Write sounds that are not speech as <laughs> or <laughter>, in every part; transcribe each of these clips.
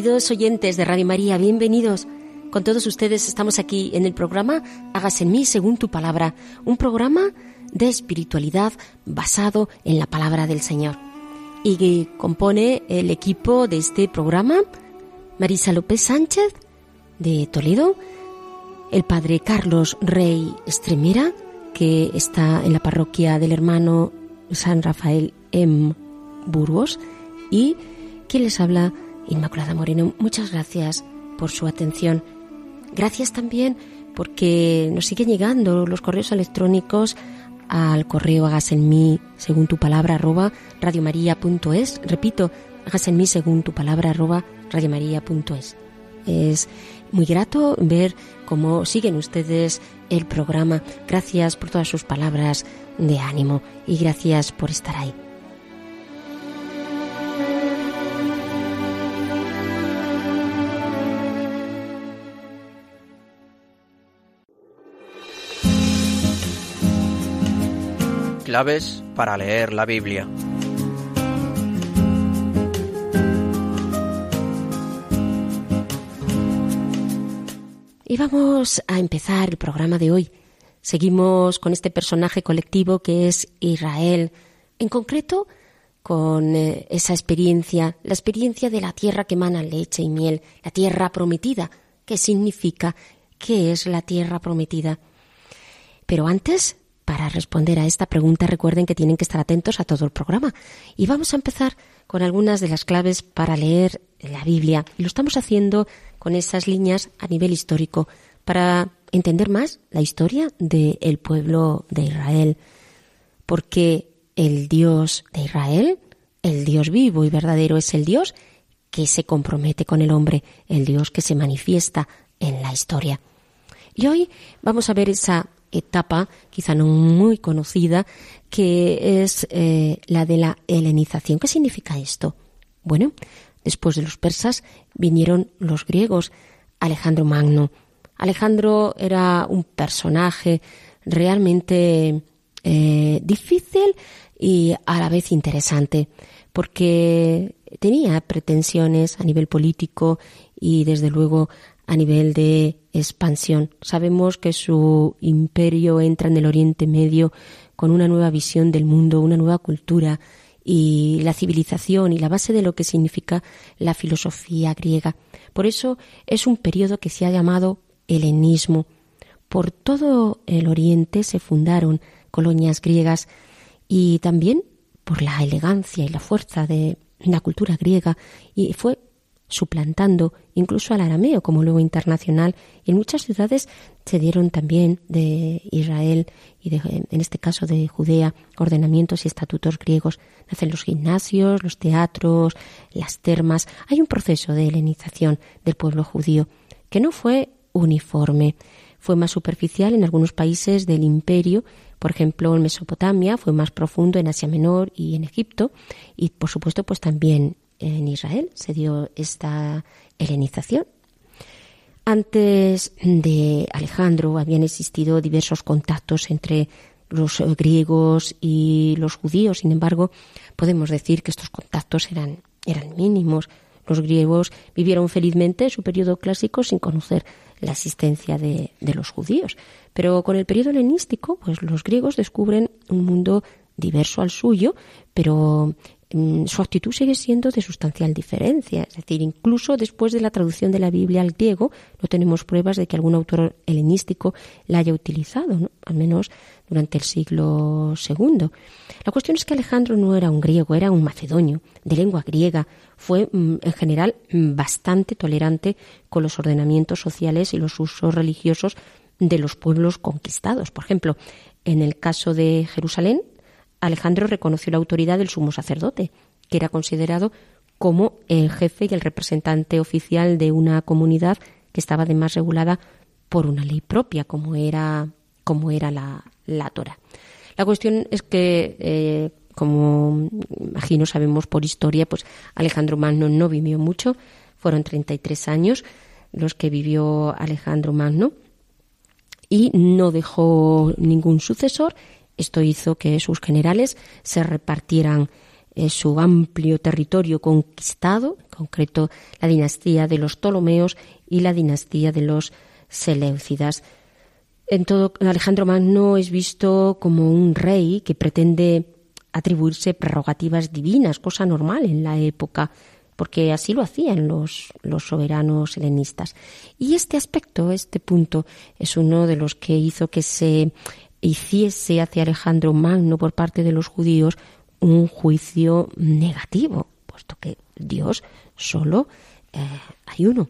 Queridos oyentes de Radio María, bienvenidos. Con todos ustedes estamos aquí en el programa Hágase en mí según tu palabra, un programa de espiritualidad basado en la palabra del Señor. Y que compone el equipo de este programa Marisa López Sánchez de Toledo, el padre Carlos Rey Estremera, que está en la parroquia del hermano San Rafael en Burgos, y quien les habla, Inmaculada Moreno. Muchas gracias por su atención. Gracias también porque nos siguen llegando los correos electrónicos al correo hagas en mí según tu palabra arroba radiomaria.es. Repito, hagas en mí según tu palabra arroba radiomaria.es. Es muy grato ver cómo siguen ustedes el programa. Gracias por todas sus palabras de ánimo y gracias por estar ahí. Claves para leer la Biblia. Y vamos a empezar el programa de hoy. Seguimos con este personaje colectivo que es Israel, en concreto con eh, esa experiencia, la experiencia de la tierra que emana leche y miel, la tierra prometida. ¿Qué significa? ¿Qué es la tierra prometida? Pero antes, para responder a esta pregunta, recuerden que tienen que estar atentos a todo el programa. Y vamos a empezar con algunas de las claves para leer la Biblia. Y lo estamos haciendo con esas líneas a nivel histórico para entender más la historia del pueblo de Israel. Porque el Dios de Israel, el Dios vivo y verdadero, es el Dios que se compromete con el hombre, el Dios que se manifiesta en la historia. Y hoy vamos a ver esa etapa, quizá no muy conocida, que es eh, la de la helenización. ¿Qué significa esto? Bueno, después de los persas vinieron los griegos, Alejandro Magno. Alejandro era un personaje realmente eh, difícil y a la vez interesante, porque tenía pretensiones a nivel político y desde luego a nivel de expansión. Sabemos que su imperio entra en el Oriente Medio con una nueva visión del mundo, una nueva cultura y la civilización y la base de lo que significa la filosofía griega. Por eso es un periodo que se ha llamado helenismo. Por todo el Oriente se fundaron colonias griegas y también por la elegancia y la fuerza de la cultura griega y fue suplantando incluso al arameo como luego internacional. Y en muchas ciudades se dieron también de Israel y de, en este caso de Judea ordenamientos y estatutos griegos. Nacen los gimnasios los teatros las termas. Hay un proceso de helenización del pueblo judío que no fue uniforme. Fue más superficial en algunos países del imperio. Por ejemplo, en Mesopotamia fue más profundo en Asia Menor y en Egipto. Y, por supuesto, pues también en Israel se dio esta helenización. Antes de Alejandro habían existido diversos contactos entre los griegos y los judíos. Sin embargo, podemos decir que estos contactos eran, eran mínimos. Los griegos vivieron felizmente su periodo clásico sin conocer la existencia de, de, los judíos. Pero con el periodo helenístico, pues los griegos descubren un mundo diverso al suyo, pero su actitud sigue siendo de sustancial diferencia. Es decir, incluso después de la traducción de la Biblia al griego, no tenemos pruebas de que algún autor helenístico la haya utilizado, al menos durante el siglo II. La cuestión es que Alejandro no era un griego, era un macedonio, de lengua griega. Fue, mm, en general, mm, bastante tolerante con los ordenamientos sociales y los usos religiosos de los pueblos conquistados. Por ejemplo, en el caso de Jerusalén, Alejandro reconoció la autoridad del sumo sacerdote, que era considerado como el jefe y el representante oficial de una comunidad que estaba además regulada por una ley propia, como era, como era la, la Torah. La cuestión es que, eh, como imagino sabemos por historia, pues Alejandro Magno no vivió mucho, fueron 33 años los que vivió Alejandro Magno y no dejó ningún sucesor esto hizo que sus generales se repartieran eh, su amplio territorio conquistado, en concreto la dinastía de los Ptolomeos y la dinastía de los Seleucidas. En todo, Alejandro Magno es visto como un rey que pretende atribuirse prerrogativas divinas, cosa normal en la época, porque así lo hacían los, los soberanos helenistas. Y este aspecto, este punto, es uno de los que hizo que se hiciese hacia Alejandro Magno por parte de los judíos un juicio negativo, puesto que Dios solo eh, hay uno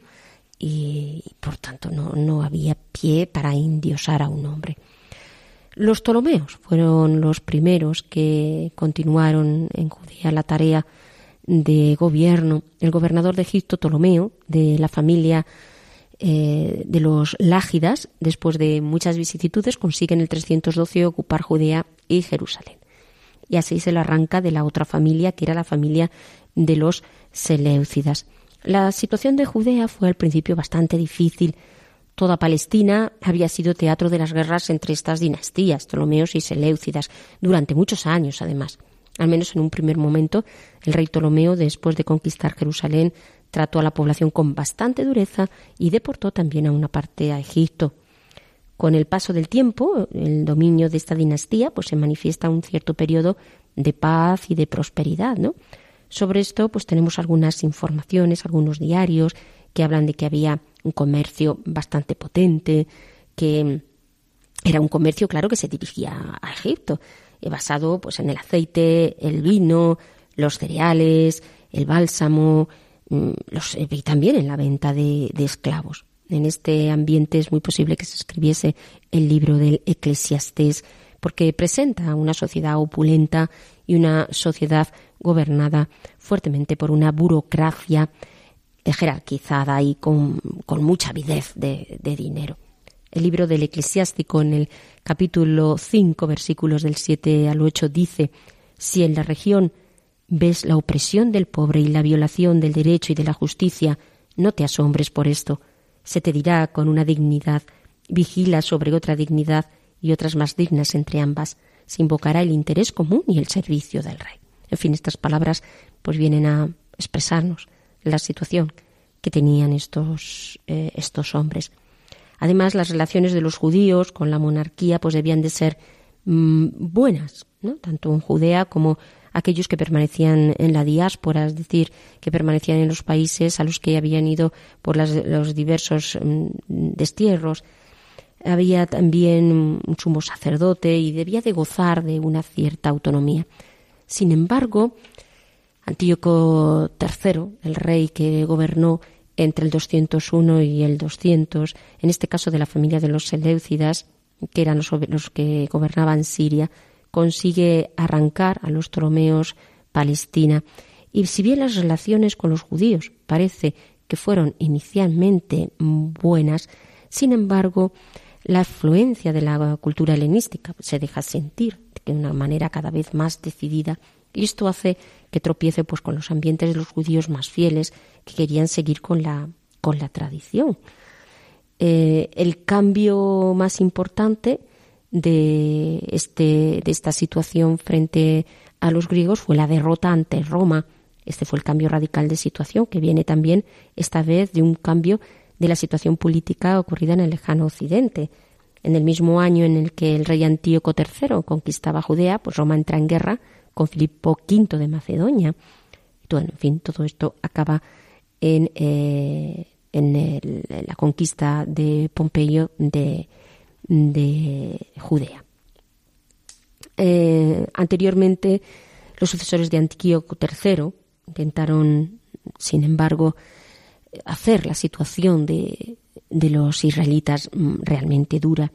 y por tanto no, no había pie para indiosar a un hombre. Los Ptolomeos fueron los primeros que continuaron en Judea la tarea de gobierno. El gobernador de Egipto, Ptolomeo, de la familia eh, de los Lágidas, después de muchas vicisitudes, consiguen el 312 ocupar Judea y Jerusalén. Y así se le arranca de la otra familia, que era la familia de los Seleucidas. La situación de Judea fue al principio bastante difícil. Toda Palestina había sido teatro de las guerras entre estas dinastías, Ptolomeos y Seleucidas, durante muchos años, además. Al menos en un primer momento, el rey Ptolomeo, después de conquistar Jerusalén, trató a la población con bastante dureza y deportó también a una parte a Egipto. Con el paso del tiempo, el dominio de esta dinastía, pues se manifiesta un cierto periodo de paz y de prosperidad, ¿no? Sobre esto, pues tenemos algunas informaciones, algunos diarios que hablan de que había un comercio bastante potente, que era un comercio, claro, que se dirigía a Egipto, eh, basado pues en el aceite, el vino, los cereales, el bálsamo, los, eh, y también en la venta de, esclavos. En este ambiente es muy posible que se escribiese el libro del Eclesiastés, porque presenta una sociedad opulenta y una sociedad gobernada fuertemente por una burocracia jerarquizada y con, mucha avidez de, de, dinero. El libro del Eclesiástico en el capítulo 5, versículos del 7 al 8 dice, si en la región ves la opresión del pobre y la violación del derecho y de la justicia, no te asombres por esto. Se te dirá con una dignidad, vigila sobre otra dignidad y otras más dignas entre ambas. Se invocará el interés común y el servicio del rey. En fin, estas palabras pues vienen a expresarnos la situación que tenían estos, eh, estos hombres. Además, las relaciones de los judíos con la monarquía pues debían de ser mm, buenas, ¿no? tanto en Judea como aquellos que permanecían en la diáspora, es decir, que permanecían en los países a los que habían ido por los diversos mm, destierros. Había también un sumo sacerdote y debía de gozar de una cierta autonomía. Sin embargo, Antíoco III, el rey que gobernó entre el 201 y el 200, en este caso de la familia de los Seleucidas, que eran los que gobernaban Siria, consigue arrancar a los Ptolomeos Palestina. Y si bien las relaciones con los judíos parece que fueron inicialmente buenas, sin embargo, la influencia de la cultura helenística se deja sentir de una manera cada vez más decidida Y esto hace que tropiece pues con los ambientes de los judíos más fieles que querían seguir con la, con la tradición. Eh, el cambio más importante de, este, de esta situación frente a los griegos fue la derrota ante Roma. Este fue el cambio radical de situación que viene también esta vez de un cambio de la situación política ocurrida en el lejano occidente. En el mismo año en el que el rey Antíoco III conquistaba Judea, pues Roma entra en guerra con Filipo V de Macedonia. En fin, todo esto acaba en, eh, en, la conquista de Pompeyo de, Judea. Eh, anteriormente, los sucesores de Antíoco III intentaron, sin embargo, hacer la situación de, de los israelitas mm, realmente dura.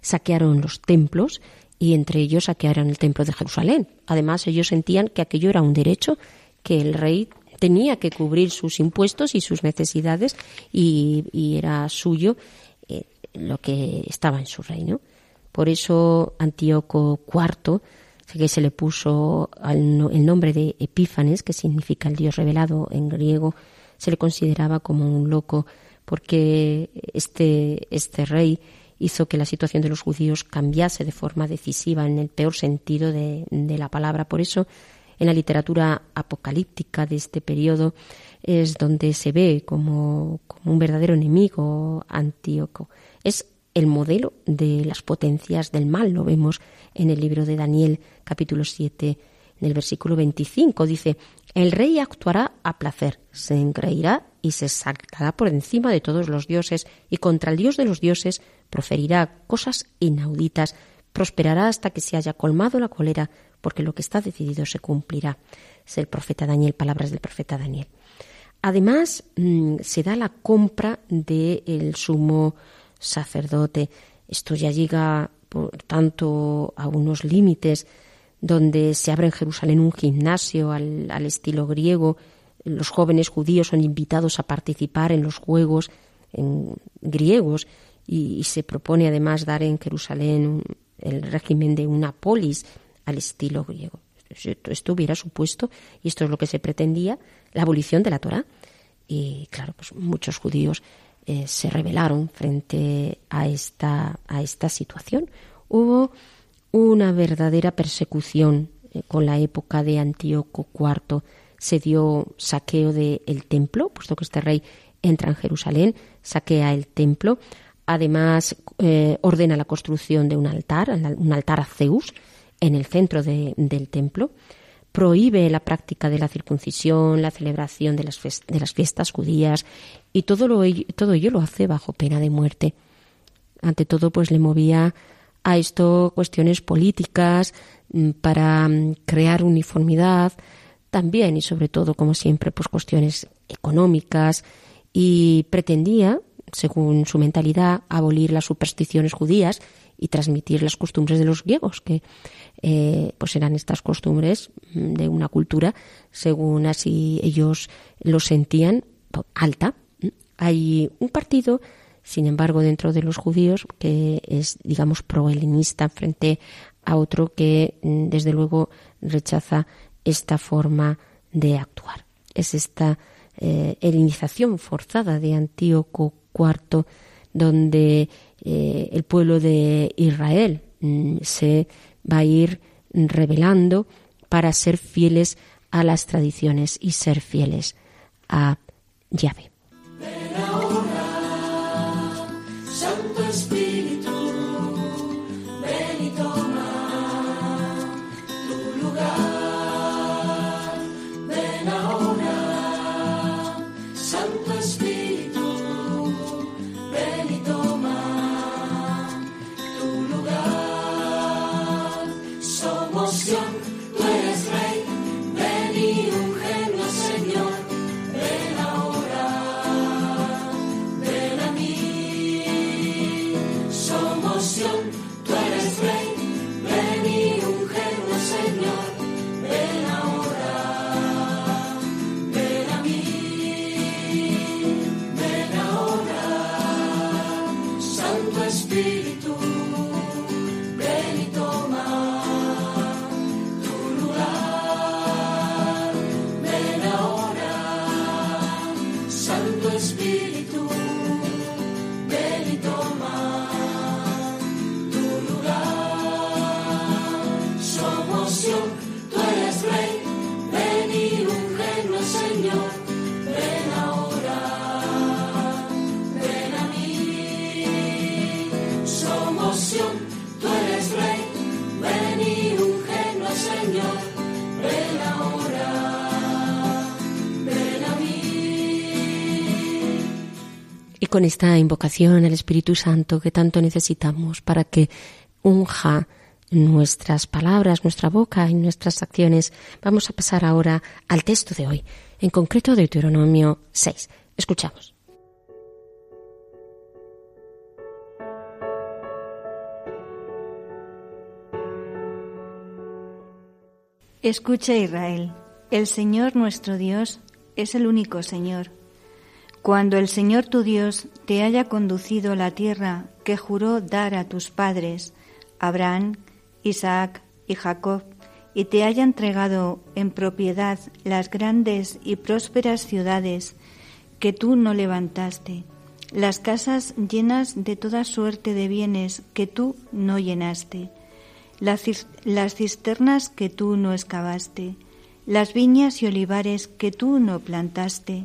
Saquearon los templos y entre ellos saquearon el templo de Jerusalén. Además, ellos sentían que aquello era un derecho, que el rey tenía que cubrir sus impuestos y sus necesidades y, era suyo lo que estaba en su reino. Por eso Antíoco IV, que se le puso el nombre de Epífanes, que significa el Dios revelado en griego, se le consideraba como un loco porque este, este rey hizo que la situación de los judíos cambiase de forma decisiva en el peor sentido de, la palabra. Por eso, en la literatura apocalíptica de este periodo es donde se ve como, como un verdadero enemigo Antíoco. Es el modelo de las potencias del mal. Lo vemos en el libro de Daniel, capítulo 7, en el versículo 25. Dice, el rey actuará a placer, se engreirá y se saltará por encima de todos los dioses y contra el dios de los dioses proferirá cosas inauditas, prosperará hasta que se haya colmado la cólera, porque lo que está decidido se cumplirá. Es el profeta Daniel, palabras del profeta Daniel. Además, mm, se da la compra del sumo sacerdote. Esto ya llega, por tanto, a unos límites donde se abre en Jerusalén un gimnasio al, estilo griego. Los jóvenes judíos son invitados a participar en los juegos griegos y, se propone además dar en Jerusalén el régimen de una polis al estilo griego. Esto, hubiera supuesto, y esto es lo que se pretendía, la abolición de la Torah. Y claro, pues muchos judíos eh, se rebelaron frente a esta, a esta situación. Hubo una verdadera persecución eh, con la época de Antíoco IV. Se dio saqueo del templo, puesto que este rey entra en Jerusalén, saquea el templo. Además, eh, ordena la construcción de un altar, un altar a Zeus, en el centro del templo. Prohíbe la práctica de la circuncisión, la celebración de las, de las fiestas judías y todo, lo, todo ello lo hace bajo pena de muerte. Ante todo, pues le movía a esto cuestiones políticas mm, para mm, crear uniformidad, también y sobre todo, como siempre, pues cuestiones económicas y pretendía, según su mentalidad, abolir las supersticiones judías y transmitir las costumbres de los griegos, que eh, pues eran estas costumbres mm, de una cultura, según así ellos lo sentían, alta. Hay un partido sin embargo, dentro de los judíos, que es, digamos, pro-helenista frente a otro que, mm, desde luego, rechaza esta forma de actuar. Es esta eh, helenización forzada de Antíoco IV, donde eh, el pueblo de Israel mm, se va a ir revelando para ser fieles a las tradiciones y ser fieles a Yahvé. Ven ahora, Santo Espíritu. Con esta invocación al Espíritu Santo que tanto necesitamos para que unja nuestras palabras, nuestra boca y nuestras acciones, vamos a pasar ahora al texto de hoy, en concreto de Deuteronomio 6. Escuchamos. Escucha Israel, el Señor nuestro Dios es el único Señor. Cuando el Señor tu Dios te haya conducido a la tierra que juró dar a tus padres, Abraham, Isaac y Jacob, y te haya entregado en propiedad las grandes y prósperas ciudades que tú no levantaste, las casas llenas de toda suerte de bienes que tú no llenaste, las cisternas que tú no excavaste, las viñas y olivares que tú no plantaste.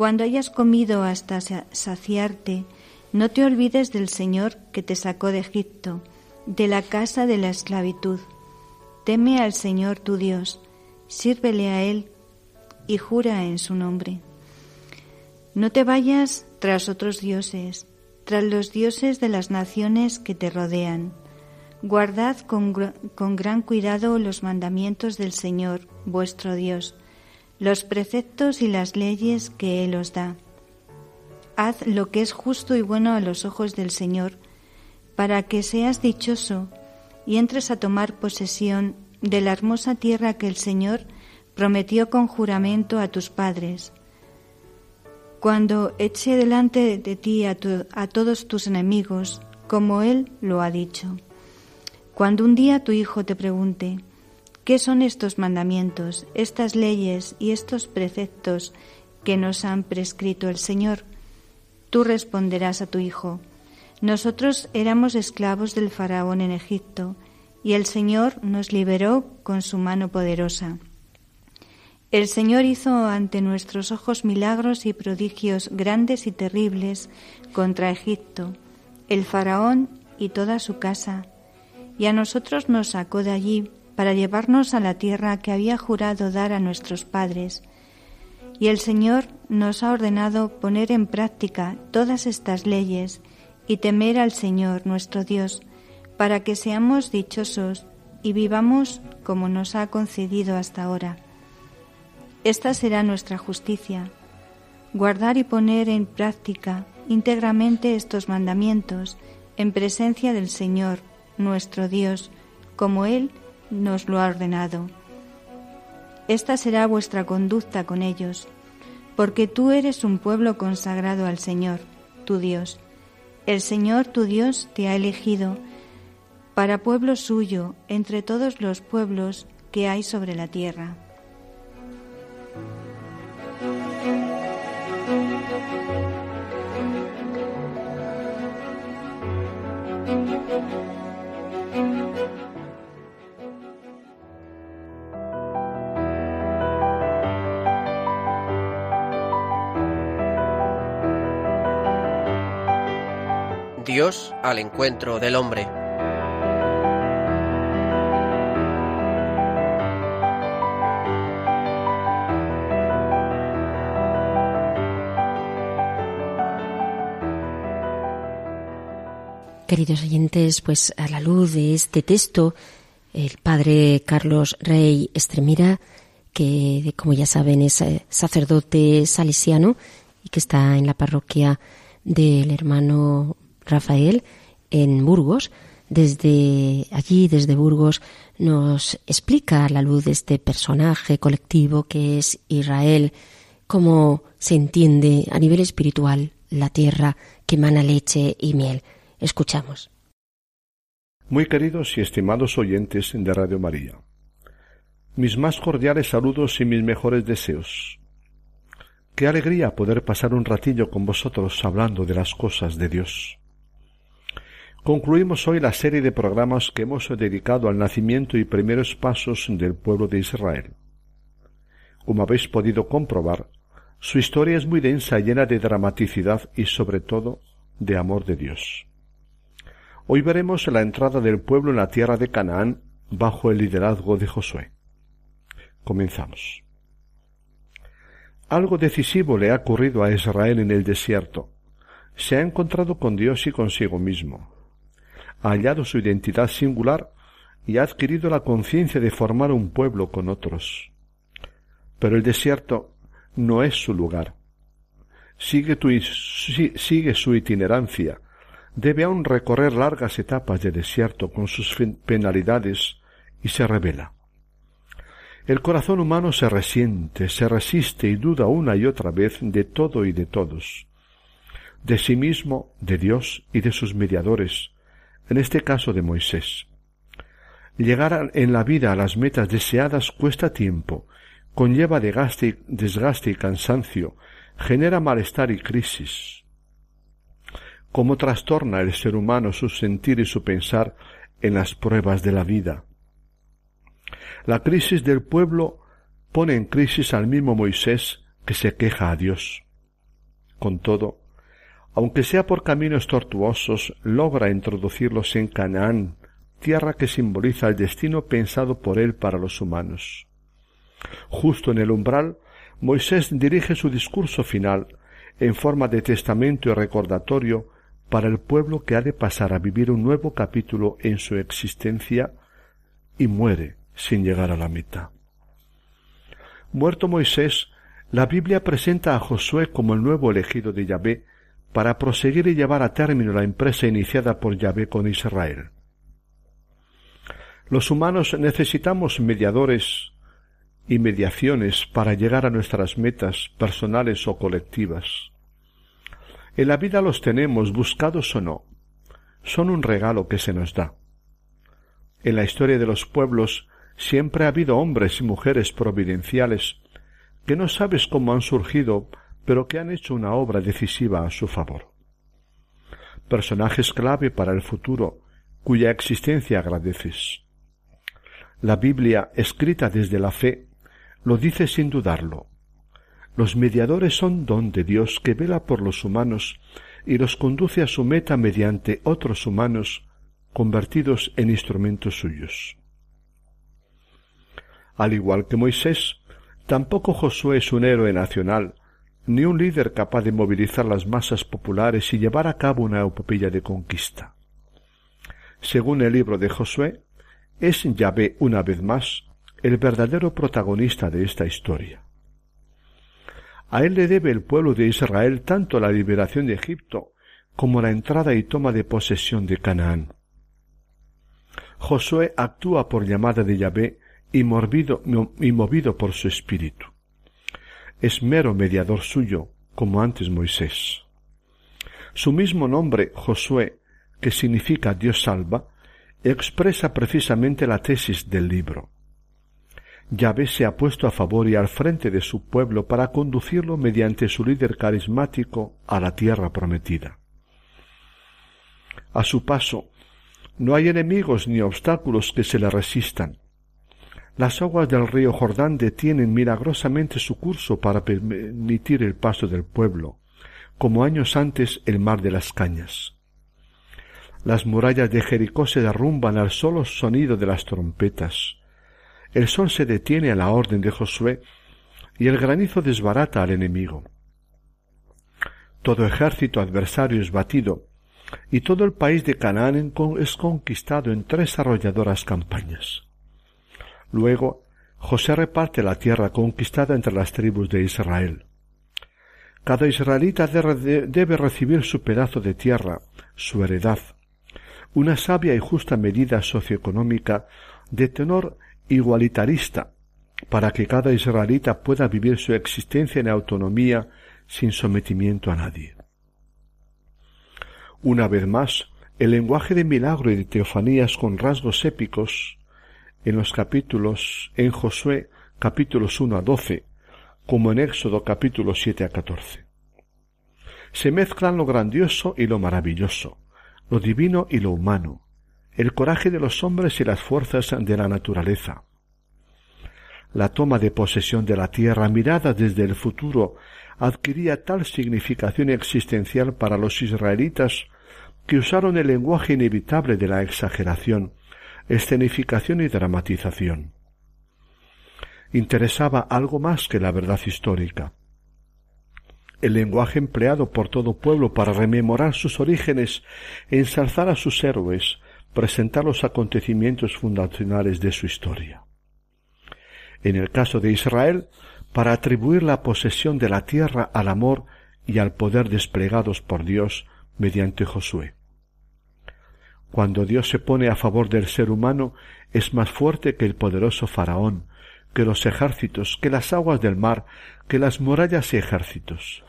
Cuando hayas comido hasta saciarte, no te olvides del Señor que te sacó de Egipto, de la casa de la esclavitud. Teme al Señor tu Dios, sírvele a Él y jura en su nombre. No te vayas tras otros dioses, tras los dioses de las naciones que te rodean Guardad con, gran cuidado los mandamientos del Señor, vuestro Dios, los preceptos y las leyes que Él os da. Haz lo que es justo y bueno a los ojos del Señor, para que seas dichoso y entres a tomar posesión de la hermosa tierra que el Señor prometió con juramento a tus padres. Cuando eche delante de ti a todos tus enemigos, como Él lo ha dicho. Cuando un día tu hijo te pregunte, ¿qué son estos mandamientos, estas leyes y estos preceptos que nos han prescrito el Señor? Tú responderás a tu hijo, nosotros éramos esclavos del faraón en Egipto, y el Señor nos liberó con su mano poderosa. El Señor hizo ante nuestros ojos milagros y prodigios grandes y terribles contra Egipto, el faraón y toda su casa, y a nosotros nos sacó de allí para llevarnos a la tierra que había jurado dar a nuestros padres. Y el Señor nos ha ordenado poner en práctica todas estas leyes y temer al Señor nuestro Dios, para que seamos dichosos y vivamos como nos ha concedido hasta ahora. Esta será nuestra justicia, guardar y poner en práctica íntegramente estos mandamientos en presencia del Señor nuestro Dios, como Él nos lo ha ordenado. Esta será vuestra conducta con ellos, porque tú eres un pueblo consagrado al Señor, tu Dios. El Señor tu Dios te ha elegido para pueblo suyo entre todos los pueblos que hay sobre la tierra. Dios al encuentro del hombre. Queridos oyentes, pues a la luz de este texto, el padre Carlos Rey Estremira, que como ya saben es eh, sacerdote salesiano y que está en la parroquia del hermano Rafael en Burgos. Desde allí, desde Burgos, nos explica a la luz de este personaje colectivo que es Israel, cómo se entiende a nivel espiritual la tierra que emana leche y miel. Escuchamos. Muy queridos y estimados oyentes de Radio María, mis más cordiales saludos y mis mejores deseos. Qué alegría poder pasar un ratillo con vosotros hablando de las cosas de Dios. Concluimos hoy la serie de programas que hemos dedicado al nacimiento y primeros pasos del pueblo de Israel. Como habéis podido comprobar, su historia es muy densa, llena de dramaticidad y sobre todo de amor de Dios. Hoy veremos la entrada del pueblo en la tierra de Canaán bajo el liderazgo de Josué. Comenzamos. Algo decisivo le ha ocurrido a Israel en el desierto, se ha encontrado con Dios y consigo mismo. Ha hallado su identidad singular y ha adquirido la conciencia de formar un pueblo con otros. Pero el desierto no es su lugar. Sigue, su itinerancia. Debe aún recorrer largas etapas de desierto con sus penalidades y se revela. El corazón humano se resiente, se resiste y duda una y otra vez de todo y de todos, de sí mismo, de Dios y de sus mediadores, en este caso de Moisés. Llegar en la vida a las metas deseadas cuesta tiempo, conlleva desgaste y cansancio, genera malestar y crisis. ¿Cómo trastorna el ser humano su sentir y su pensar en las pruebas de la vida? La crisis del pueblo pone en crisis al mismo Moisés que se queja a Dios. Con todo, aunque sea por caminos tortuosos, logra introducirlos en Canaán, tierra que simboliza el destino pensado por él para los humanos. Justo en el umbral, Moisés dirige su discurso final en forma de testamento y recordatorio para el pueblo que ha de pasar a vivir un nuevo capítulo en su existencia y muere sin llegar a la meta. Muerto Moisés, la Biblia presenta a Josué como el nuevo elegido de Yahvé para proseguir y llevar a término la empresa iniciada por Yahvé con Israel. Los humanos necesitamos mediadores y mediaciones para llegar a nuestras metas personales o colectivas. En la vida los tenemos, buscados o no. Son un regalo que se nos da. En la historia de los pueblos siempre ha habido hombres y mujeres providenciales que no sabes cómo han surgido, pero que han hecho una obra decisiva a su favor. Personajes clave para el futuro, cuya existencia agradeces. La Biblia, escrita desde la fe, lo dice sin dudarlo. Los mediadores son don de Dios que vela por los humanos y los conduce a su meta mediante otros humanos convertidos en instrumentos suyos. Al igual que Moisés, tampoco Josué es un héroe nacional, ni un líder capaz de movilizar las masas populares y llevar a cabo una epopeya de conquista. Según el libro de Josué, es Yahvé una vez más el verdadero protagonista de esta historia. A él le debe el pueblo de Israel tanto la liberación de Egipto como la entrada y toma de posesión de Canaán. Josué actúa por llamada de Yahvé y, y movido por su espíritu. Es mero mediador suyo, como antes Moisés. Su mismo nombre, Josué, que significa Dios salva, expresa precisamente la tesis del libro. Yahvé se ha puesto a favor y al frente de su pueblo para conducirlo mediante su líder carismático a la tierra prometida. A su paso, no hay enemigos ni obstáculos que se le resistan. Las aguas del río Jordán detienen milagrosamente su curso para permitir el paso del pueblo, como años antes el mar de las cañas. Las murallas de Jericó se derrumban al solo sonido de las trompetas. El sol se detiene a la orden de Josué y el granizo desbarata al enemigo. Todo ejército adversario es batido y todo el país de Canaán es conquistado en tres arrolladoras campañas. Luego, José reparte la tierra conquistada entre las tribus de Israel. Cada israelita debe recibir su pedazo de tierra, su heredad, una sabia y justa medida socioeconómica de tenor igualitarista, para que cada israelita pueda vivir su existencia en autonomía sin sometimiento a nadie. Una vez más, el lenguaje de milagro y de teofanías con rasgos épicos en los capítulos en Josué capítulos 1 a 12, como en Éxodo capítulos 7 a 14. Se mezclan lo grandioso y lo maravilloso, lo divino y lo humano, el coraje de los hombres y las fuerzas de la naturaleza. La toma de posesión de la tierra mirada desde el futuro adquiría tal significación existencial para los israelitas que usaron el lenguaje inevitable de la exageración, escenificación y dramatización. Interesaba algo más que la verdad histórica. el lenguaje empleado por todo pueblo para rememorar sus orígenes, ensalzar a sus héroes, presentar los acontecimientos fundacionales de su historia. En el caso de Israel, para atribuir la posesión de la tierra al amor y al poder desplegados por Dios mediante Josué. Cuando Dios se pone a favor del ser humano, es más fuerte que el poderoso faraón, que los ejércitos, que las aguas del mar, que las murallas y ejércitos.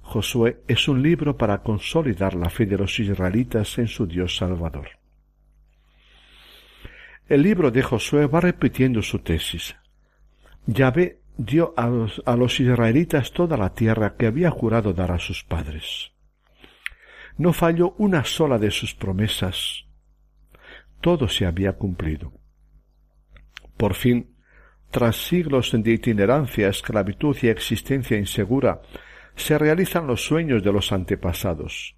Josué es un libro para consolidar la fe de los israelitas en su Dios Salvador. El libro de Josué va repitiendo su tesis. Yahvé dio a los, a los israelitas toda la tierra que había jurado dar a sus padres. No falló una sola de sus promesas. Todo se había cumplido. Por fin, tras siglos de itinerancia, esclavitud y existencia insegura, se realizan los sueños de los antepasados.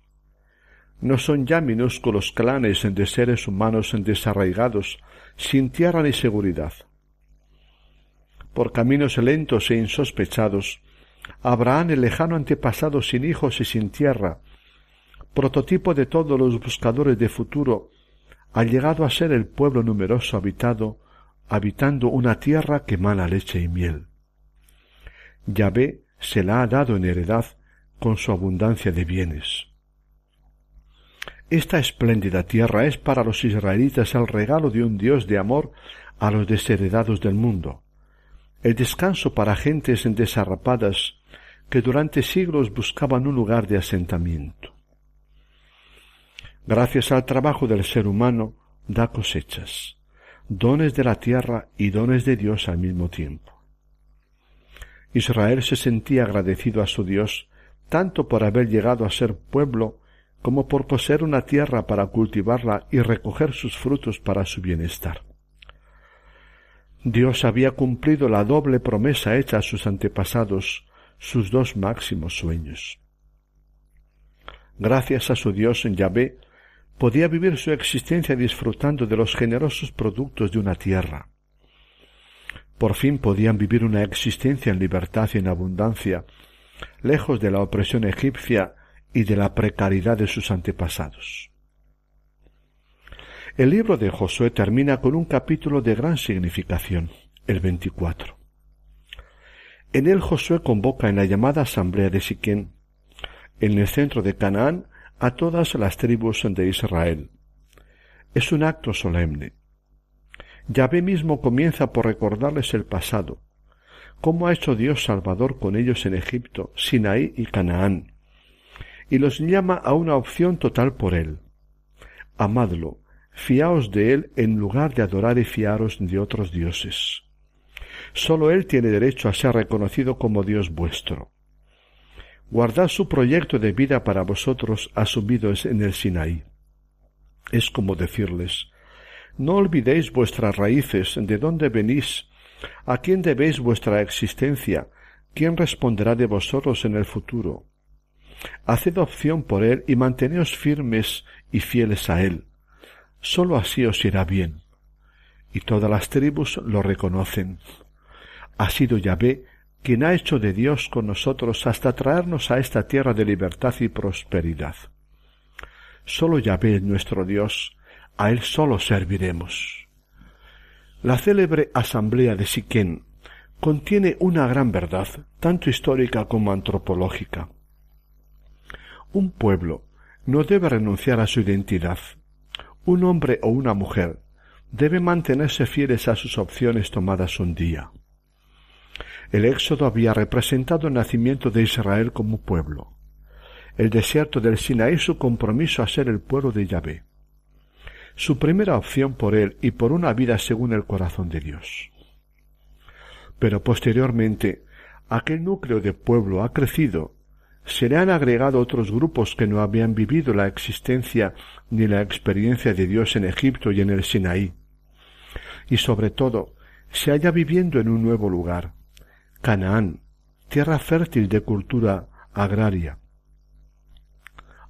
No son ya minúsculos clanes de seres humanos desarraigados, sin tierra ni seguridad. Por caminos lentos e insospechados, Abraham, el lejano antepasado sin hijos y sin tierra, prototipo de todos los buscadores de futuro, ha llegado a ser el pueblo numeroso habitado, habitando una tierra que mana leche y miel. Yahvé se la ha dado en heredad con su abundancia de bienes. Esta espléndida tierra es para los israelitas el regalo de un Dios de amor a los desheredados del mundo, el descanso para gentes desarrapadas que durante siglos buscaban un lugar de asentamiento. Gracias al trabajo del ser humano da cosechas, dones de la tierra y dones de Dios al mismo tiempo. Israel se sentía agradecido a su Dios tanto por haber llegado a ser pueblo como por poseer una tierra para cultivarla y recoger sus frutos para su bienestar. Dios había cumplido la doble promesa hecha a sus antepasados, sus dos máximos sueños. Gracias a su Dios en Yahvé, podía vivir su existencia disfrutando de los generosos productos de una tierra. Por fin podían vivir una existencia en libertad y en abundancia, lejos de la opresión egipcia y de la precariedad de sus antepasados. El libro de Josué termina con un capítulo de gran significación, el 24. En él Josué convoca en la llamada asamblea de Siquén, en el centro de Canaán, a todas las tribus de Israel. Es un acto solemne. Yahvé mismo comienza por recordarles el pasado, cómo ha hecho Dios Salvador con ellos en Egipto, Sinaí y Canaán, y los llama a una opción total por él. Amadlo, fiaos de él en lugar de adorar y fiaros de otros dioses. Sólo él tiene derecho a ser reconocido como Dios vuestro. Guardad su proyecto de vida para vosotros asumido en el Sinaí. Es como decirles, no olvidéis vuestras raíces, de dónde venís, a quién debéis vuestra existencia, quién responderá de vosotros en el futuro. Haced opción por él y manteneos firmes y fieles a él. Sólo así os irá bien. Y todas las tribus lo reconocen. Ha sido Yahvé quien ha hecho de Dios con nosotros hasta traernos a esta tierra de libertad y prosperidad. Sólo Yahvé es nuestro Dios, a él sólo serviremos. La célebre asamblea de Siquén contiene una gran verdad, tanto histórica como antropológica. Un pueblo no debe renunciar a su identidad. Un hombre o una mujer debe mantenerse fieles a sus opciones tomadas un día. El éxodo había representado el nacimiento de Israel como pueblo. El desierto del Sinaí su compromiso a ser el pueblo de Yahvé. Su primera opción por él y por una vida según el corazón de Dios. Pero posteriormente, aquel núcleo de pueblo ha crecido se le han agregado otros grupos que no habían vivido la existencia ni la experiencia de Dios en Egipto y en el Sinaí. Y sobre todo, se halla viviendo en un nuevo lugar, Canaán, tierra fértil de cultura agraria.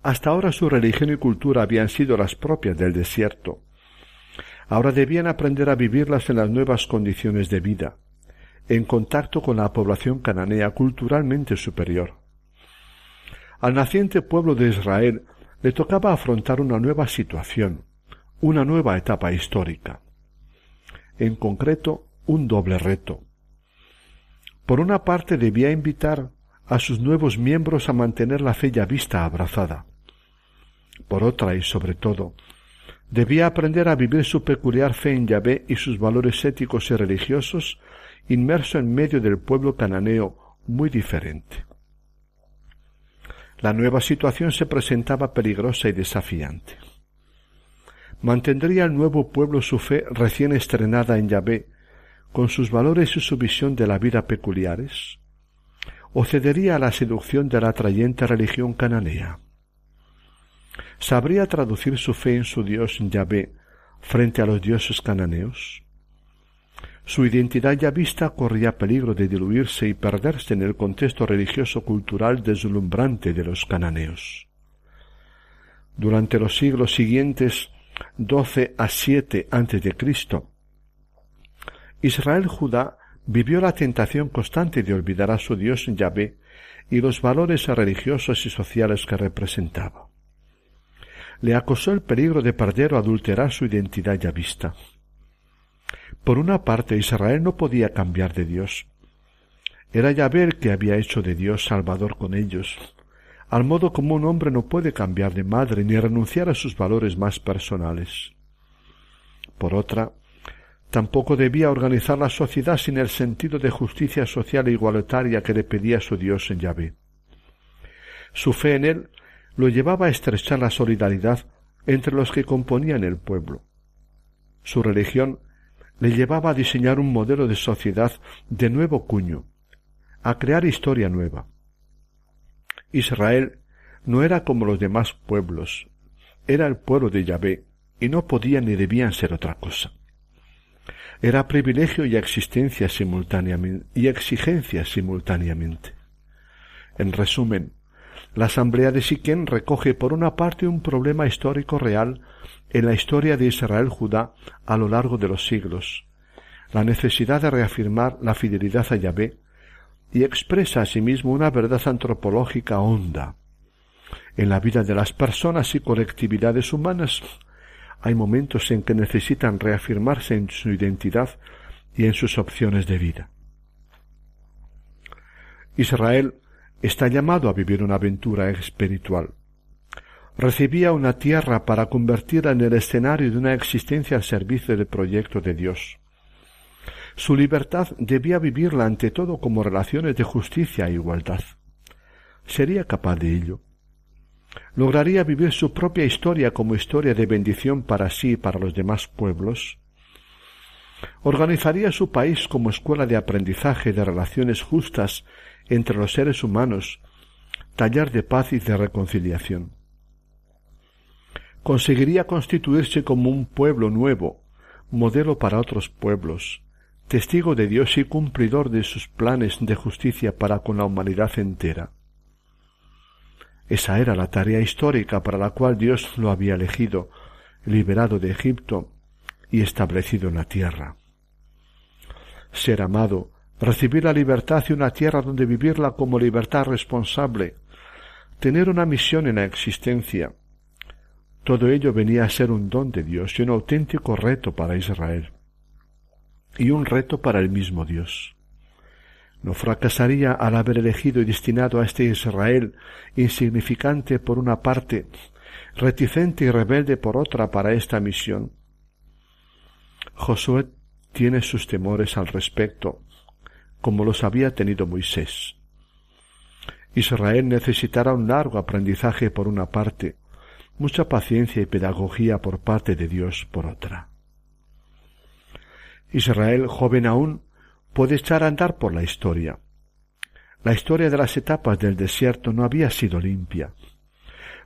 Hasta ahora su religión y cultura habían sido las propias del desierto. Ahora debían aprender a vivirlas en las nuevas condiciones de vida, en contacto con la población cananea culturalmente superior. al naciente pueblo de Israel le tocaba afrontar una nueva situación, una nueva etapa histórica. En concreto, un doble reto. Por una parte debía invitar a sus nuevos miembros a mantener la fe ya vista abrazada. Por otra y sobre todo, debía aprender a vivir su peculiar fe en Yahvé y sus valores éticos y religiosos inmerso en medio del pueblo cananeo muy diferente. La nueva situación se presentaba peligrosa y desafiante. ¿Mantendría el nuevo pueblo su fe recién estrenada en Yahvé, con sus valores y su visión de la vida peculiares? ¿O cedería a la seducción de la atrayente religión cananea? ¿Sabría traducir su fe en su Dios Yahvé frente a los dioses cananeos? Su identidad ya vista corría peligro de diluirse y perderse en el contexto religioso-cultural deslumbrante de los cananeos. Durante los siglos siguientes, doce a siete antes de Cristo, Israel Judá vivió la tentación constante de olvidar a su Dios Yahvé y los valores religiosos y sociales que representaba. Le acosó el peligro de perder o adulterar su identidad ya vista. Por una parte, Israel no podía cambiar de Dios. Era Yahvé el que había hecho de Dios Salvador con ellos, al modo como un hombre no puede cambiar de madre ni renunciar a sus valores más personales. Por otra, tampoco debía organizar la sociedad sin el sentido de justicia social e igualitaria que le pedía su Dios en Yahvé. Su fe en él lo llevaba a estrechar la solidaridad entre los que componían el pueblo. Su religión le llevaba a diseñar un modelo de sociedad de nuevo cuño, a crear historia nueva. Israel no era como los demás pueblos, era el pueblo de Yahvé, y no podían ni debían ser otra cosa. Era privilegio y existencia simultáneamente, y exigencia simultáneamente. En resumen, la Asamblea de Siquén recoge por una parte un problema histórico real en la historia de Israel Judá a lo largo de los siglos, la necesidad de reafirmar la fidelidad a Yahvé y expresa asimismo una verdad antropológica honda. En la vida de las personas y colectividades humanas hay momentos en que necesitan reafirmarse en su identidad y en sus opciones de vida. Israel está llamado a vivir una aventura espiritual. Recibía una tierra para convertirla en el escenario de una existencia al servicio del proyecto de Dios. Su libertad debía vivirla ante todo como relaciones de justicia e igualdad. ¿Sería capaz de ello? ¿Lograría vivir su propia historia como historia de bendición para sí y para los demás pueblos? ¿Organizaría su país como escuela de aprendizaje de relaciones justas entre los seres humanos, taller de paz y de reconciliación. Conseguiría constituirse como un pueblo nuevo, modelo para otros pueblos, testigo de Dios y cumplidor de sus planes de justicia para con la humanidad entera. Esa era la tarea histórica para la cual Dios lo había elegido, liberado de Egipto y establecido en la tierra. Ser amado, recibir la libertad y una tierra donde vivirla como libertad responsable, tener una misión en la existencia. Todo ello venía a ser un don de Dios y un auténtico reto para Israel. Y un reto para el mismo Dios. No fracasaría al haber elegido y destinado a este Israel, insignificante por una parte, reticente y rebelde por otra para esta misión. Josué tiene sus temores al respecto, como los había tenido Moisés. Israel necesitará un largo aprendizaje por una parte, mucha paciencia y pedagogía por parte de Dios por otra. Israel, joven aún, puede echar a andar por la historia. La historia de las etapas del desierto no había sido limpia.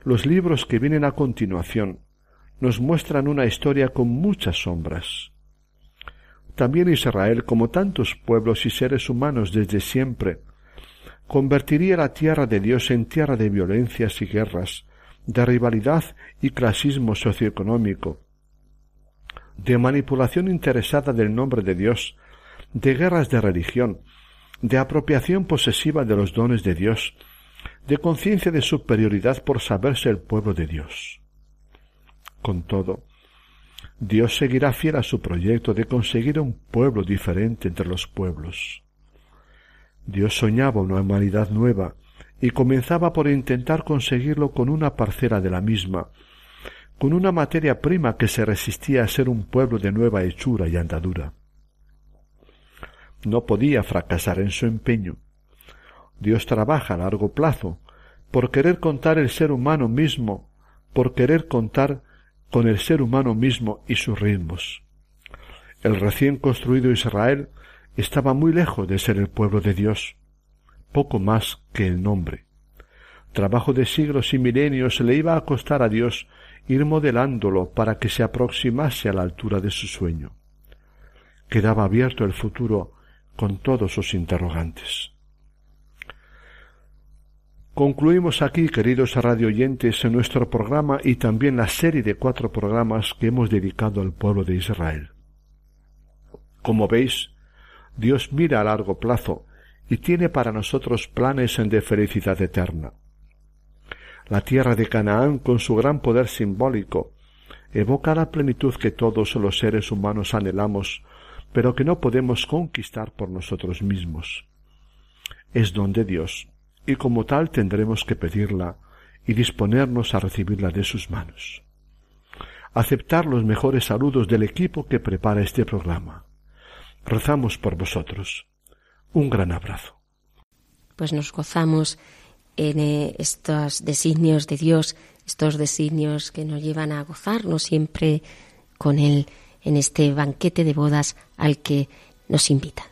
Los libros que vienen a continuación nos muestran una historia con muchas sombras. También Israel, como tantos pueblos y seres humanos desde siempre, convertiría la tierra de Dios en tierra de violencias y guerras, de rivalidad y clasismo socioeconómico, de manipulación interesada del nombre de Dios, de guerras de religión, de apropiación posesiva de los dones de Dios de conciencia de superioridad por saberse el pueblo de Dios. Con todo, Dios seguirá fiel a su proyecto de conseguir un pueblo diferente entre los pueblos. Dios soñaba una humanidad nueva y comenzaba por intentar conseguirlo con una parcela de la misma, con una materia prima que se resistía a ser un pueblo de nueva hechura y andadura. No podía fracasar en su empeño. Dios trabaja a largo plazo, por querer contar el ser humano mismo, por querer contar con el ser humano mismo y sus ritmos. El recién construido Israel estaba muy lejos de ser el pueblo de Dios, poco más que el nombre. Trabajo de siglos y milenios le iba a costar a Dios ir modelándolo para que se aproximase a la altura de su sueño. Quedaba abierto el futuro con todos sus interrogantes. Concluimos aquí, queridos radioyentes, en nuestro programa y también la serie de cuatro programas que hemos dedicado al pueblo de Israel. Como veis, Dios mira a largo plazo y tiene para nosotros planes de felicidad eterna. La tierra de Canaán, con su gran poder simbólico, evoca la plenitud que todos los seres humanos anhelamos, pero que no podemos conquistar por nosotros mismos. Es don de Dios y como tal tendremos que pedirla y disponernos a recibirla de sus manos. Aceptar los mejores saludos del equipo que prepara este programa. Rezamos por vosotros. Un gran abrazo. Pues nos gozamos en eh, estos designios de Dios, estos designios que nos llevan a gozarnos siempre con Él en este banquete de bodas al que nos invita.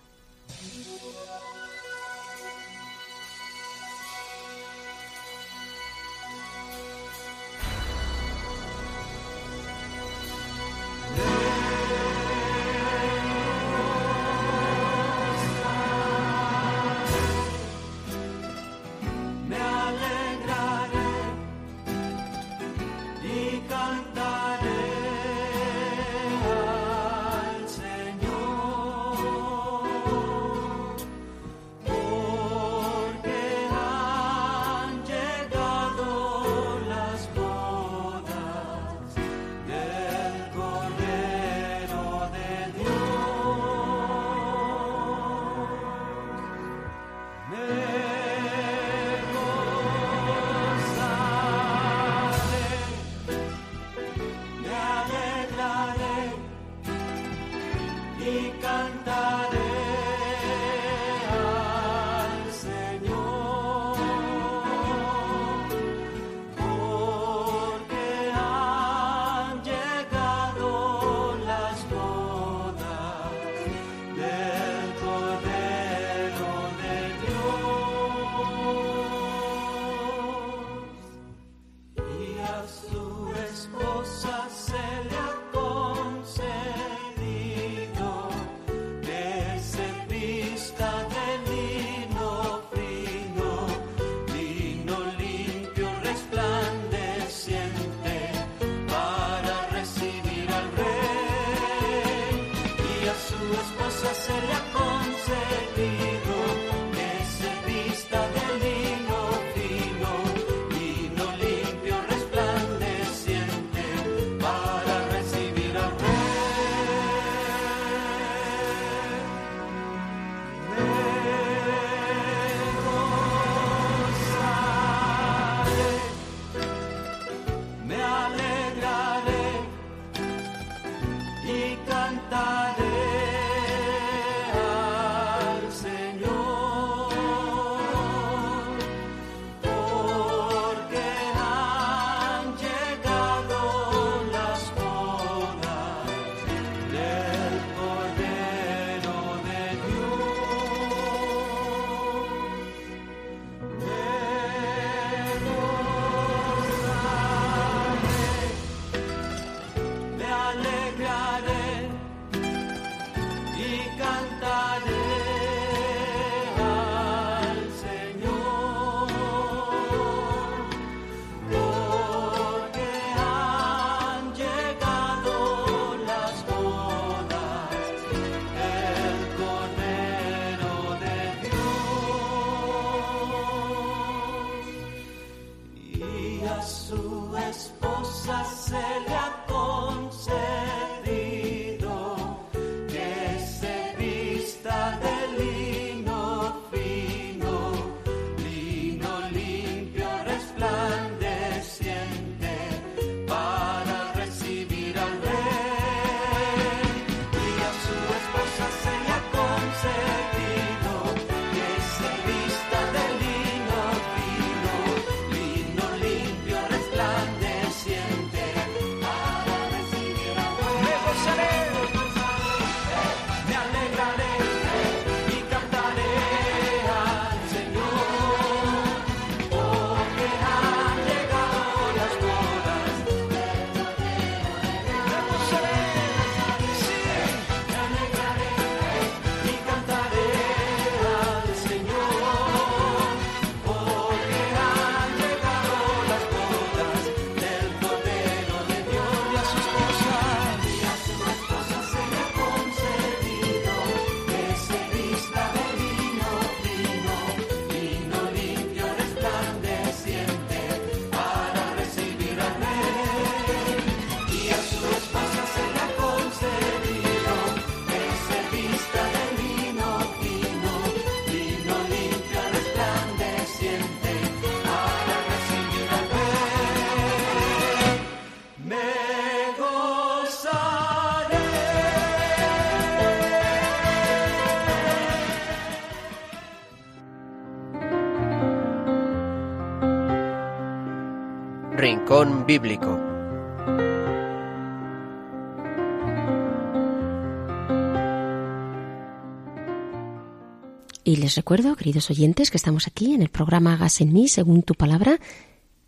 Y les recuerdo, queridos oyentes, que estamos aquí en el programa Hagas en mí, según tu palabra,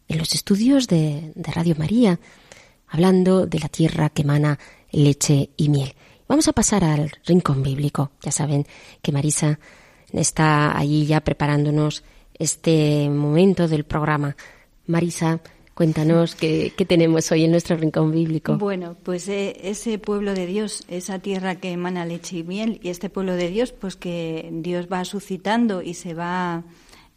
en los estudios de, de Radio María, hablando de la tierra que emana leche y miel. Vamos a pasar al rincón bíblico. Ya saben que Marisa está allí ya preparándonos este momento del programa. Marisa, Cuéntanos qué, tenemos hoy en nuestro rincón bíblico. Bueno, pues eh, ese pueblo de Dios, esa tierra que emana leche y miel, y este pueblo de Dios, pues que Dios va suscitando y se va,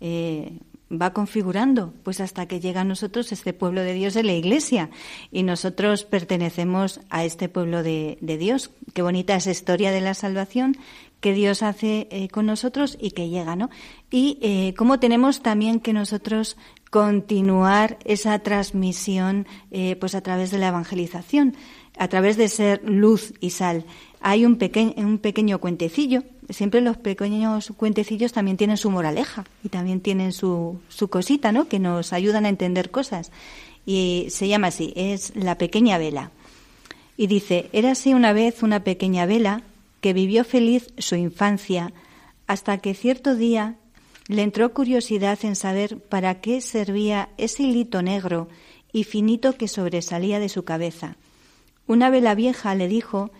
eh, va configurando, pues hasta que llega a nosotros este pueblo de Dios de la Iglesia. Y nosotros pertenecemos a este pueblo de, Dios. Qué bonita esa historia de la salvación que Dios hace eh, con nosotros y que llega, ¿no? Y cómo tenemos también que nosotros continuar esa transmisión eh, pues a través de la evangelización, a través de ser luz y sal. Hay un, pequeño, un pequeño cuentecillo, siempre los pequeños cuentecillos también tienen su moraleja y también tienen su, su cosita, ¿no? Que nos ayudan a entender cosas. Y se llama así, es La pequeña vela. Y dice, érase una vez una pequeña vela que vivió feliz su infancia hasta que cierto día le entró curiosidad en saber para qué servía ese hilito negro y finito que sobresalía de su cabeza. Una vela vieja le dijo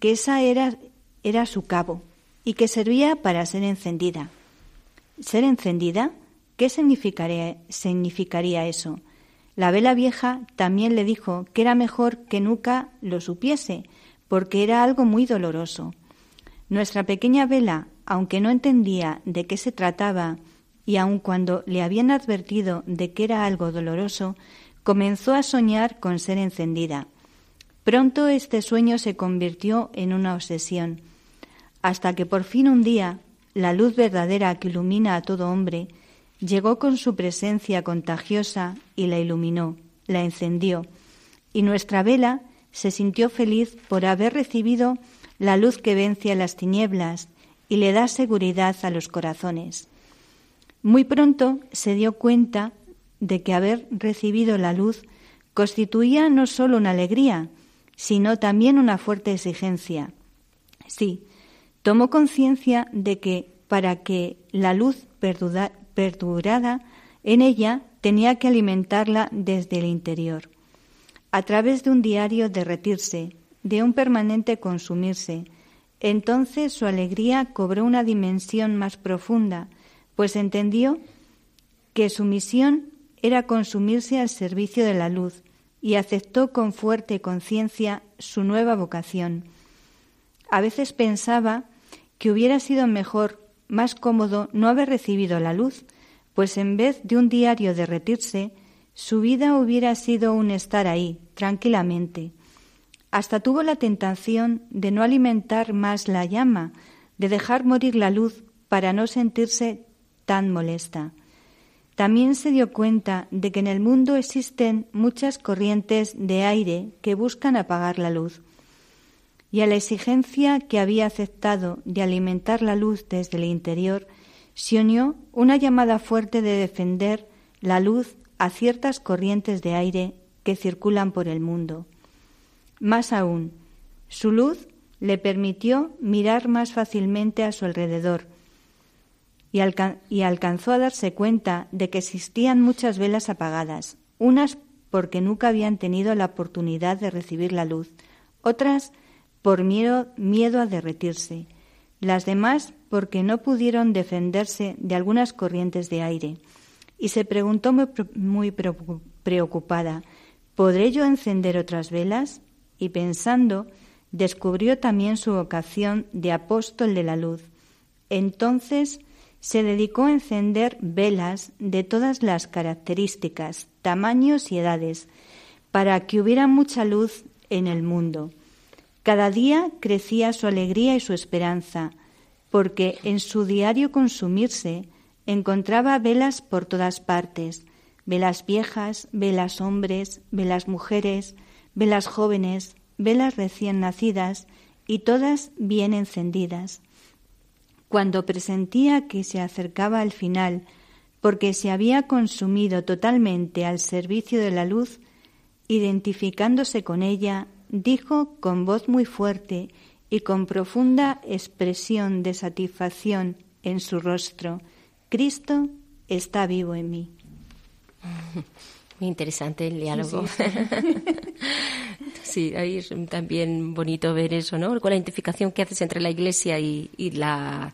que esa era, era su cabo y que servía para ser encendida. ¿Ser encendida? ¿Qué significaría, significaría eso? La vela vieja también le dijo que era mejor que nunca lo supiese, porque era algo muy doloroso. Nuestra pequeña vela aunque no entendía de qué se trataba y aun cuando le habían advertido de que era algo doloroso, comenzó a soñar con ser encendida. Pronto este sueño se convirtió en una obsesión, hasta que por fin un día la luz verdadera que ilumina a todo hombre llegó con su presencia contagiosa y la iluminó, la encendió, y nuestra vela se sintió feliz por haber recibido la luz que vence a las tinieblas y le da seguridad a los corazones. Muy pronto se dio cuenta de que haber recibido la luz constituía no solo una alegría, sino también una fuerte exigencia. Sí, tomó conciencia de que para que la luz perdurara en ella tenía que alimentarla desde el interior, a través de un diario derretirse, de un permanente consumirse, entonces su alegría cobró una dimensión más profunda, pues entendió que su misión era consumirse al servicio de la luz y aceptó con fuerte conciencia su nueva vocación. A veces pensaba que hubiera sido mejor, más cómodo, no haber recibido la luz, pues en vez de un diario derretirse, Su vida hubiera sido un estar ahí, tranquilamente. Hasta tuvo la tentación de no alimentar más la llama, de dejar morir la luz para no sentirse tan molesta. También se dio cuenta de que en el mundo existen muchas corrientes de aire que buscan apagar la luz. Y a la exigencia que había aceptado de alimentar la luz desde el interior, se unió una llamada fuerte de defender la luz a ciertas corrientes de aire que circulan por el mundo. Más aún, su luz le permitió mirar más fácilmente a su alrededor y, alcanzó a darse cuenta de que existían muchas velas apagadas, unas porque nunca habían tenido la oportunidad de recibir la luz, otras por miedo, a derretirse, las demás porque no pudieron defenderse de algunas corrientes de aire. Y se preguntó muy preocupada, ¿podré yo encender otras velas? Y pensando, descubrió también su vocación de apóstol de la luz. Entonces se dedicó a encender velas de todas las características, tamaños y edades, para que hubiera mucha luz en el mundo. Cada día crecía su alegría y su esperanza, porque en su diario consumirse encontraba velas por todas partes, velas viejas, velas hombres, velas mujeres, velas jóvenes, velas recién nacidas y todas bien encendidas. Cuando presentía que se acercaba al final, porque se había consumido totalmente al servicio de la luz, identificándose con ella, dijo con voz muy fuerte y con profunda expresión de satisfacción en su rostro, Cristo está vivo en mí. <laughs> Muy interesante el diálogo. <laughs> Sí, ahí es también bonito ver eso, ¿no? Con la identificación que haces entre la iglesia y, la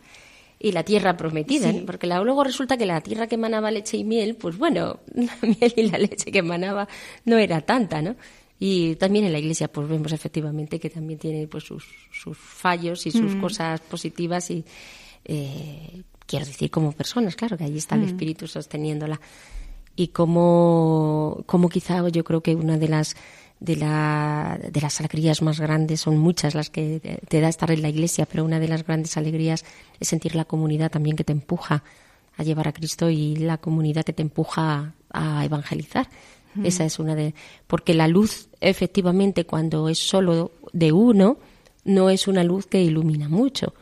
y la tierra prometida, porque luego resulta que la tierra que emanaba leche y miel, pues bueno, <laughs> la miel y la leche que emanaba no era tanta, ¿no? Y también en la iglesia pues vemos efectivamente que también tiene pues sus, sus fallos y sus mm. cosas positivas y eh, quiero decir como personas, claro, que ahí está el mm. Espíritu sosteniéndola. Y como, como quizá yo creo que una de las de, la, de las alegrías más grandes, son muchas las que te da estar en la iglesia, pero una de las grandes alegrías es sentir la comunidad también que te empuja a llevar a Cristo y la comunidad que te empuja a evangelizar. Esa es una de. Porque la luz, efectivamente, cuando es solo de uno, no es una luz que ilumina mucho.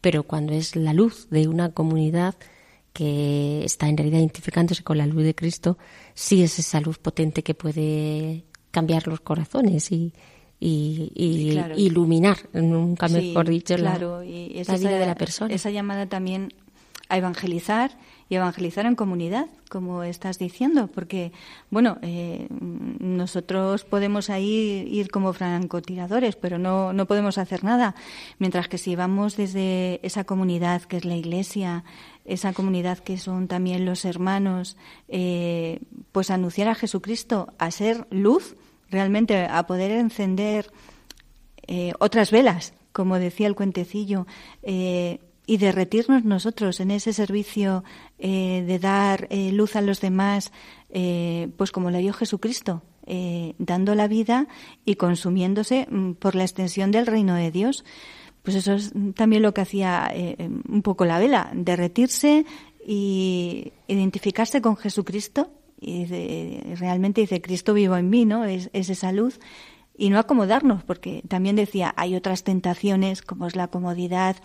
Pero cuando es la luz de una comunidad que está en realidad identificándose con la luz de Cristo, sí es esa luz potente que puede cambiar los corazones y, y, iluminar, nunca mejor dicho, la, vida de la persona. Esa llamada también a evangelizar y evangelizar en comunidad, como estás diciendo, porque, bueno, eh, nosotros podemos ahí ir como francotiradores, pero no, no podemos hacer nada. Mientras que si vamos desde esa comunidad que es la iglesia, esa comunidad que son también los hermanos, eh, pues anunciar a Jesucristo, a ser luz, realmente a poder encender eh, otras velas, como decía el cuentecillo, eh, y derretirnos nosotros en ese servicio de dar luz a los demás, pues como la dio Jesucristo, dando la vida y consumiéndose mm, por la extensión del reino de Dios pues eso es también lo que hacía eh, em, un poco la vela, derretirse y identificarse con Jesucristo y realmente dice Cristo vivo en mí, ¿no? Es, esa luz y no acomodarnos, porque también decía hay otras tentaciones como es la comodidad,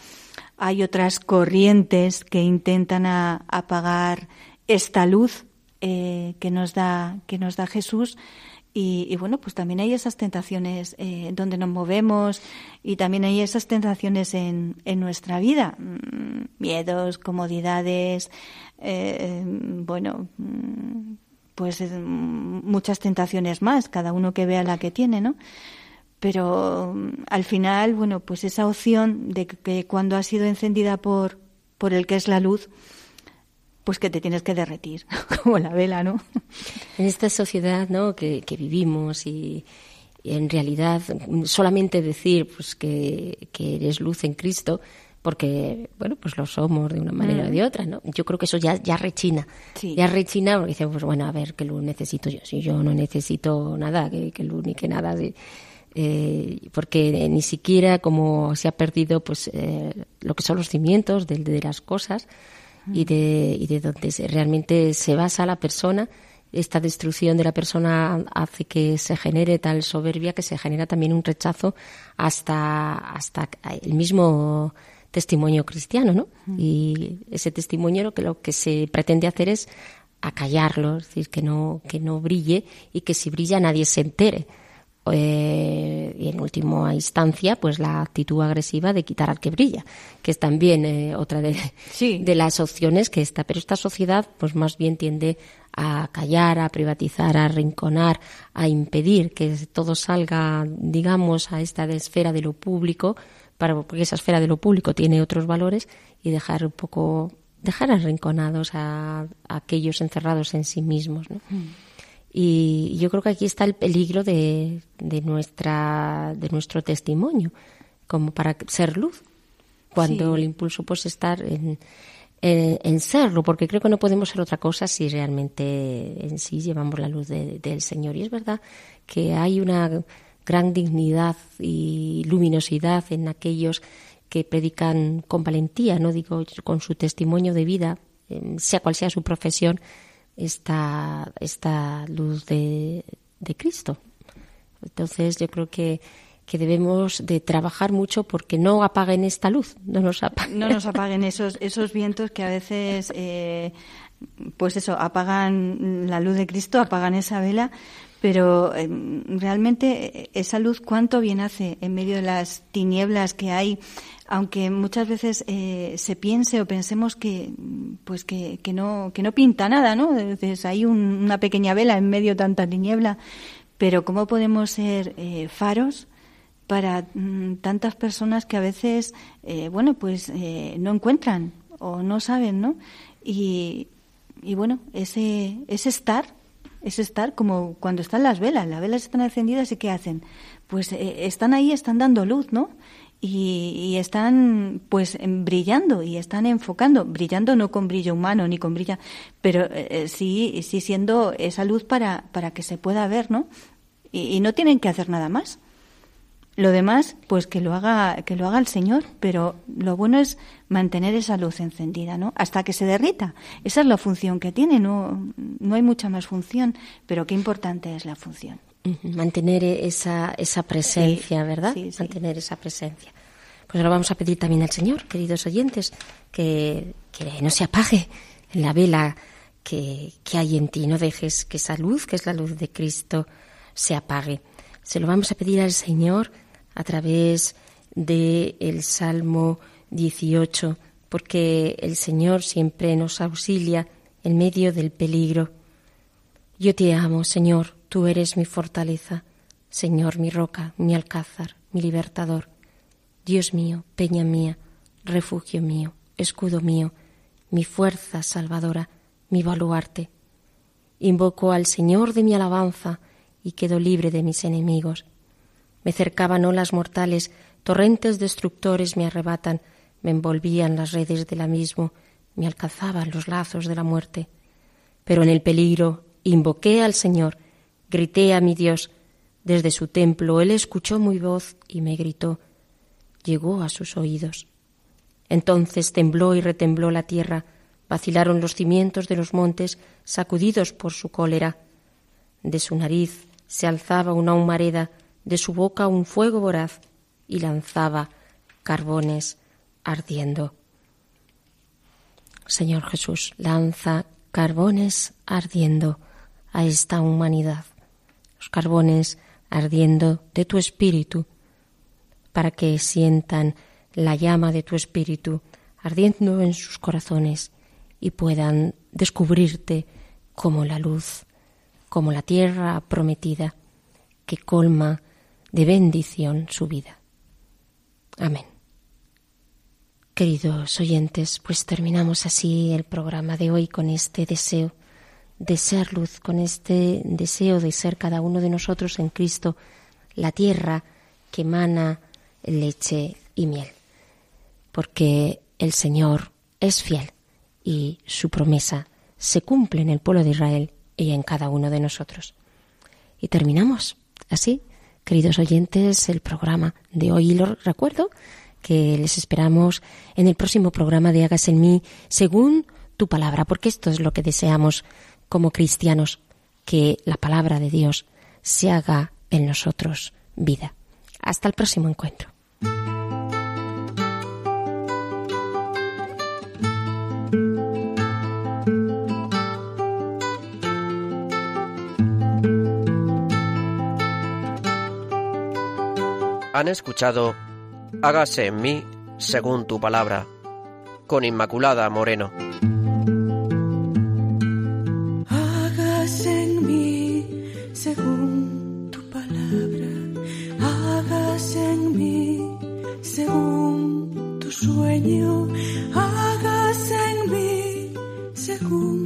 hay otras corrientes que intentan apagar esta luz eh, que nos da que nos da Jesús y, bueno, pues también hay esas tentaciones eh, donde nos movemos y también hay esas tentaciones en, en nuestra vida. Mm, miedos, comodidades, eh, bueno, mm, pues eh, muchas tentaciones más, cada uno que vea la que tiene, ¿no? Pero mm, al final, bueno, pues esa opción de que cuando ha sido encendida por, por el que es la luz, pues que te tienes que derretir, <laughs> como la vela, ¿no? En esta sociedad ¿no? que, vivimos y, en realidad solamente decir pues que, eres luz en Cristo, porque, bueno, pues lo somos de una manera o de otra, ¿no? Yo creo que eso ya, ya rechina. Sí. Ya rechina porque dice, pues bueno, a ver, ¿qué luz necesito yo? Si yo no necesito nada, que, que luz ni que nada. Eh, porque ni siquiera como se ha perdido pues eh, lo que son los cimientos de, de las cosas y de, y de donde realmente se basa la persona esta destrucción de la persona hace que se genere tal soberbia que se genera también un rechazo hasta, hasta el mismo testimonio cristiano, ¿no? Y ese testimonio lo que lo que se pretende hacer es acallarlo, es decir, que no, que no brille y que si brilla nadie se entere. Eh, y en última instancia, pues la actitud agresiva de quitar al que brilla, que es también eh, otra de, Sí. de las opciones que está. Pero esta sociedad, pues más bien tiende a callar, a privatizar, a arrinconar, a impedir que todo salga, digamos, a esta de esfera de lo público, para, porque esa esfera de lo público tiene otros valores y dejar un poco, dejar arrinconados a, a aquellos encerrados en sí mismos, ¿no? Y yo creo que aquí está el peligro de, de nuestra, de nuestro testimonio, como para ser luz, cuando Sí. el impulso pues estar en, en, en serlo, porque creo que no podemos ser otra cosa si realmente en sí llevamos la luz de- del Señor. Y es verdad que hay una gran dignidad y luminosidad en aquellos que predican con valentía, no digo con su testimonio de vida, sea cual sea su profesión, esta, esta luz de, de Cristo. Entonces yo creo que, que debemos de trabajar mucho porque no apaguen esta luz, no nos apaguen. no nos apaguen esos esos vientos que a veces eh, pues eso apagan la luz de Cristo apagan esa vela pero eh, realmente esa luz cuánto bien hace en medio de las tinieblas que hay aunque muchas veces eh, se piense o pensemos que pues que, que no que no pinta nada no Entonces, hay un- una pequeña vela en medio de tanta tiniebla pero cómo podemos ser eh, faros para mm, tantas personas que a veces, eh, bueno, pues eh, no encuentran o no saben, ¿no? Y, y bueno, ese, ese estar, ese estar como cuando están las velas, las velas están encendidas y ¿qué hacen? Pues eh, están ahí, están dando luz, ¿no? Y, y están pues brillando y están enfocando, brillando no con brillo humano ni con brilla, pero eh, eh, sí, sí siendo esa luz para, para que se pueda ver, ¿no? Y, y no tienen que hacer nada más. Lo demás, pues que lo haga, que lo haga el Señor, pero lo bueno es mantener esa luz encendida, ¿no? Hasta que se derrita. Esa es la función que tiene, no, no hay mucha más función, pero qué importante es la función. Mantener esa, esa presencia, Sí, ¿verdad? sí, sí. Mantener esa presencia. Pues ahora vamos a pedir también al Señor, queridos oyentes, que, que no se apague la vela que, que hay en ti. No dejes que esa luz, que es la luz de Cristo, se apague. Se lo vamos a pedir al Señor a través del el Salmo 18, porque el Señor siempre nos auxilia en medio del peligro. Yo te amo, Señor, tú eres mi fortaleza, Señor, mi roca, mi alcázar, mi libertador. Dios mío, peña mía, refugio mío, escudo mío, mi fuerza salvadora, mi baluarte. Invoco al Señor de mi alabanza y quedo libre de mis enemigos. Me cercaban olas mortales, torrentes destructores me arrebatan, me envolvían las redes del abismo, me alcanzaban los lazos de la muerte. Pero en el peligro invoqué al Señor, grité a mi Dios. Desde su templo él escuchó mi voz y me gritó. Llegó a sus oídos. Entonces tembló y retembló la tierra, vacilaron los cimientos de los montes, sacudidos por su cólera. De su nariz se alzaba una humareda, de su boca un fuego voraz, y lanzaba carbones ardiendo. Señor Jesús, lanza carbones ardiendo a esta humanidad, los carbones ardiendo de tu espíritu, para que sientan la llama de tu espíritu ardiendo en sus corazones y puedan descubrirte como la luz, como la tierra prometida que colma de bendición su vida. Amén. Queridos oyentes, pues terminamos así el programa de hoy con este deseo de ser luz, con este deseo de ser cada uno de nosotros en Cristo la tierra que emana leche y miel. porque el Señor es fiel y su promesa se cumple en el pueblo de Israel y en cada uno de nosotros. Y terminamos así, queridos oyentes, el programa de hoy. Y lo recuerdo que les esperamos en el próximo programa de Hagas en mí según tu palabra, porque esto es lo que deseamos como cristianos, que la palabra de Dios se haga en nosotros vida. Hasta el próximo encuentro. Han escuchado Hágase en mí según tu palabra, con Inmaculada Moreno. Sueño, hágase en mí según